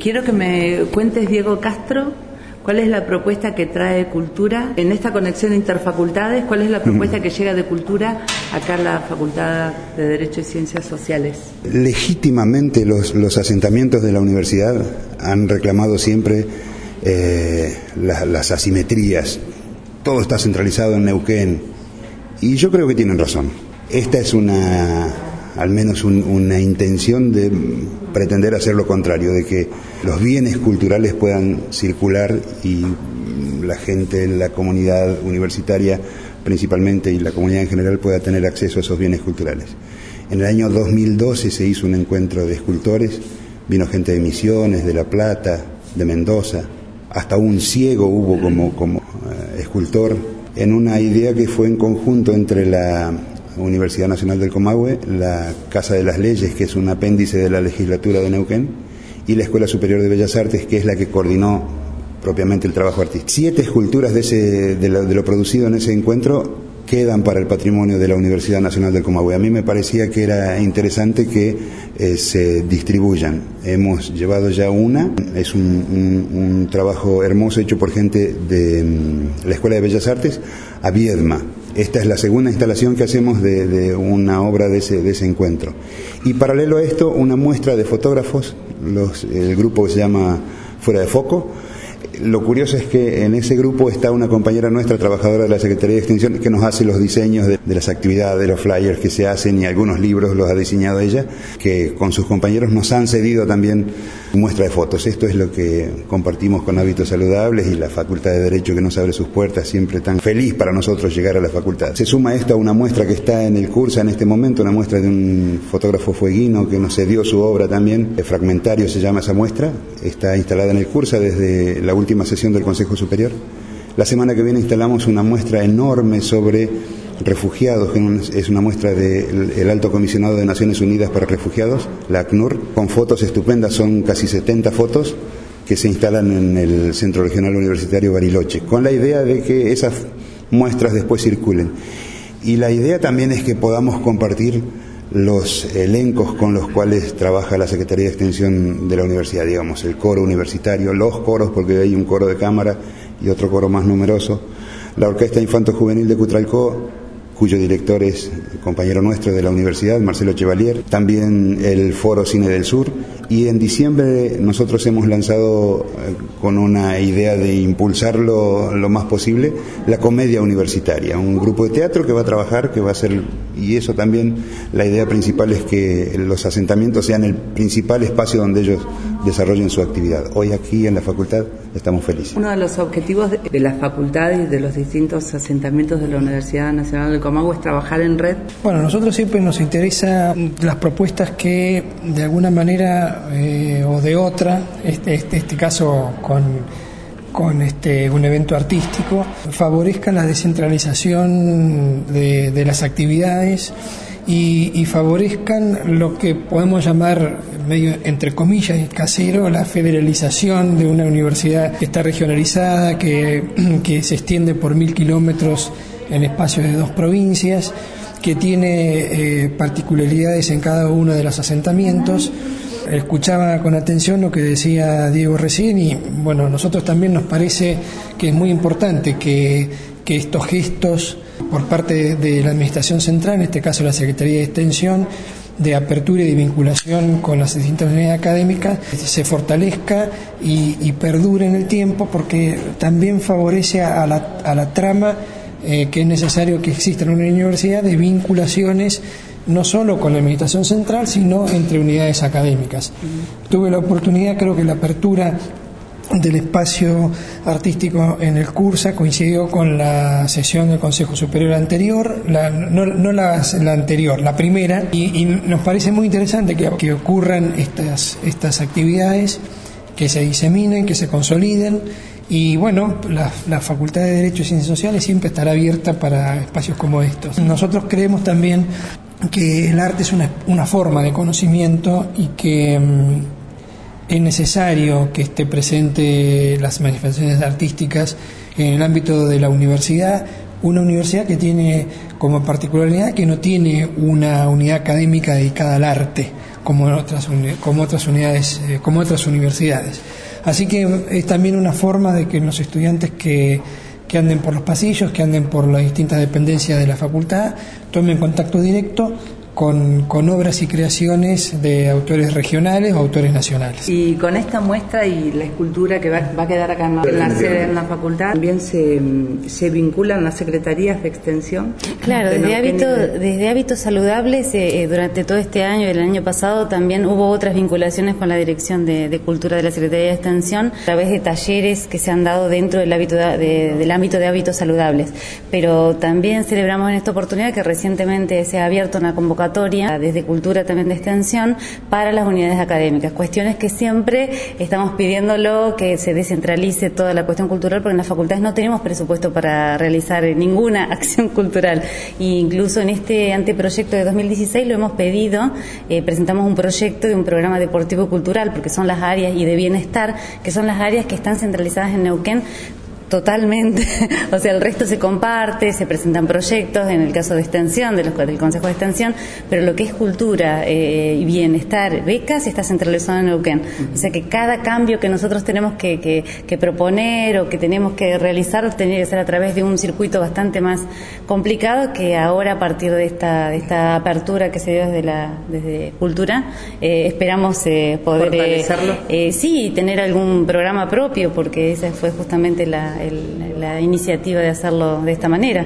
Quiero que me cuentes, Diego Castro, ¿Cuál es la propuesta que trae cultura en esta conexión de interfacultades? ¿Cuál es la propuesta que llega de cultura acá en la Facultad de Derecho y Ciencias Sociales? Legítimamente los, los asentamientos de la universidad han reclamado siempre eh, las asimetrías. Todo está centralizado en Neuquén. Y yo creo que tienen razón. Esta es una al menos una intención de pretender hacer lo contrario, de que los bienes culturales puedan circular y la gente, la comunidad universitaria principalmente y la comunidad en general pueda tener acceso a esos bienes culturales. En el año 2012 se hizo un encuentro de escultores, vino gente de Misiones, de La Plata, de Mendoza, hasta un ciego hubo como, como eh, escultor, en una idea que fue en conjunto entre la Universidad Nacional del Comahue, la Casa de las Leyes, que es un apéndice de la legislatura de Neuquén, y la Escuela Superior de Bellas Artes, que es la que coordinó propiamente el trabajo artístico. Siete esculturas de, ese, de, lo, producido en ese encuentro quedan para el patrimonio de la Universidad Nacional del Comahue. A mí me parecía que era interesante que eh, se distribuyan. Hemos llevado ya una, es un, trabajo hermoso hecho por gente de mm, la Escuela de Bellas Artes a Viedma, esta es la segunda instalación que hacemos de, una obra de ese, de encuentro. Y paralelo a esto, una muestra de fotógrafos, el grupo que se llama Fuera de Foco, lo curioso es que en ese grupo está una compañera nuestra, trabajadora de la Secretaría de Extensión, que nos hace los diseños de, las actividades, de los flyers que se hacen y algunos libros los ha diseñado ella, que con sus compañeros nos han cedido también muestra de fotos. Esto es lo que compartimos con Hábitos Saludables y la Facultad de Derecho que nos abre sus puertas, siempre tan feliz para nosotros llegar a la facultad. Se suma esto a una muestra que está en el curso en este momento, una muestra de un fotógrafo fueguino que nos cedió su obra también, Fragmentario se llama esa muestra, está instalada en el curso desde la última sesión del Consejo Superior. La semana que viene instalamos una muestra enorme sobre refugiados, que es una muestra del Alto Comisionado de Naciones Unidas para Refugiados, la ACNUR, con fotos estupendas, son casi 70 fotos que se instalan en el Centro Regional Universitario Bariloche, con la idea de que esas muestras después circulen. Y la idea también es que podamos compartir los elencos con los cuales trabaja la Secretaría de Extensión de la universidad, digamos, el coro universitario, los coros, porque hay un coro de cámara y otro coro más numeroso, la Orquesta Infanto Juvenil de Cutralcó, cuyo director es compañero nuestro de la universidad, Marcelo Chevalier, también el Foro Cine del Sur, y en diciembre nosotros hemos lanzado eh, con una idea de impulsarlo lo más posible la comedia universitaria, un grupo de teatro que va a trabajar, que va a ser, y eso también la idea principal es que los asentamientos sean el principal espacio donde ellos desarrollen su actividad. Hoy aquí en la facultad estamos felices. Uno de los objetivos de, la facultad y de los distintos asentamientos de la Universidad Nacional del Comahue es trabajar en red. Bueno, nosotros siempre nos interesa las propuestas que de alguna manera eh, o de otra, este, este, este caso con, con este, un evento artístico, favorezcan la descentralización de, las actividades y, favorezcan lo que podemos llamar, medio entre comillas, casero, la federalización de una universidad que está regionalizada, que se extiende por mil kilómetros en espacios de dos provincias, que tiene eh, particularidades en cada uno de los asentamientos. Escuchaba con atención lo que decía Diego recién y bueno, nosotros también nos parece que es muy importante que, estos gestos por parte de la Administración Central, en este caso la Secretaría de Extensión, de apertura y de vinculación con las distintas unidades académicas se fortalezca y, perdure en el tiempo porque también favorece a la, a la trama eh, que es necesario que exista en una universidad de vinculaciones no solo con la Administración Central, sino entre unidades académicas. Tuve la oportunidad, creo que la apertura del espacio artístico en el Cursa coincidió con la sesión del Consejo Superior anterior, no, la, anterior, la primera, y, nos parece muy interesante que, ocurran estas, estas actividades, que se diseminen, que se consoliden, y bueno, la, la, Facultad de Derecho y Ciencias Sociales siempre estará abierta para espacios como estos. Nosotros creemos también que el arte es una, una forma de conocimiento y que mm, es necesario que esté presente las manifestaciones artísticas en el ámbito de la universidad, una universidad que tiene como particularidad que no tiene una unidad académica dedicada al arte. Como otras, como otras unidades, eh, como otras universidades. Así que es también una forma de que los estudiantes que, que anden por los pasillos, que anden por las distintas dependencias de la facultad, tomen contacto directo con, con, obras y creaciones de autores regionales o autores nacionales. Y con esta muestra y la escultura que va, va a quedar acá en la, en la sede en la facultad, también se, se vinculan las secretarías de extensión. Claro, desde, hábito, desde hábitos saludables, eh, durante todo este año y el año pasado también hubo otras vinculaciones con la Dirección de, de, Cultura de la Secretaría de Extensión a través de talleres que se han dado dentro del, hábito de, del ámbito de hábitos saludables. Pero también celebramos en esta oportunidad que recientemente se ha abierto una convocatoria desde Cultura también de Extensión para las unidades académicas. Cuestiones que siempre estamos pidiéndolo que se descentralice toda la cuestión cultural porque en las facultades no tenemos presupuesto para realizar ninguna acción cultural. E incluso en este anteproyecto de 2016 lo hemos pedido, eh, presentamos un proyecto de un programa deportivo cultural porque son las áreas y de bienestar que son las áreas que están centralizadas en Neuquén Totalmente. o sea, el resto se comparte, se presentan proyectos, en el caso de extensión, de los, del Consejo de Extensión, pero lo que es cultura eh, y bienestar, becas, está centralizado en Neuquén. O sea que cada cambio que nosotros tenemos que, que, que, proponer o que tenemos que realizar tiene que ser a través de un circuito bastante más complicado que ahora a partir de esta, de esta apertura que se dio desde, la, desde Cultura, eh, esperamos eh, poder... Eh, sí, tener algún programa propio, porque esa fue justamente la el, la iniciativa de hacerlo de esta manera.